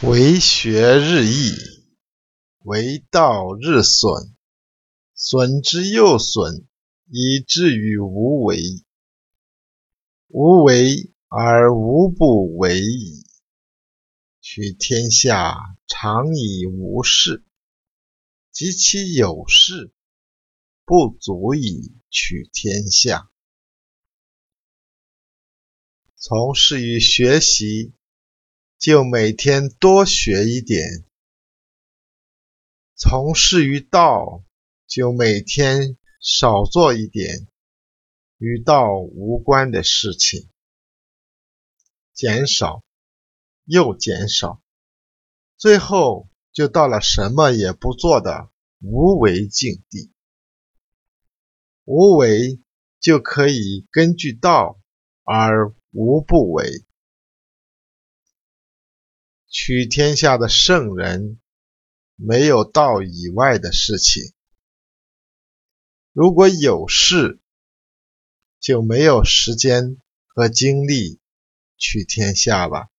为学日益，为道日损，损之又损，以至于无为。无为而无不为矣。取天下常以无事，及其有事，不足以取天下。从事于学习。就每天多学一点，从事于道，就每天少做一点与道无关的事情，减少又减少，最后就到了什么也不做的无为境地。无为就可以根据道而无不为。取天下的圣人，没有道以外的事情。如果有事，就没有时间和精力取天下了。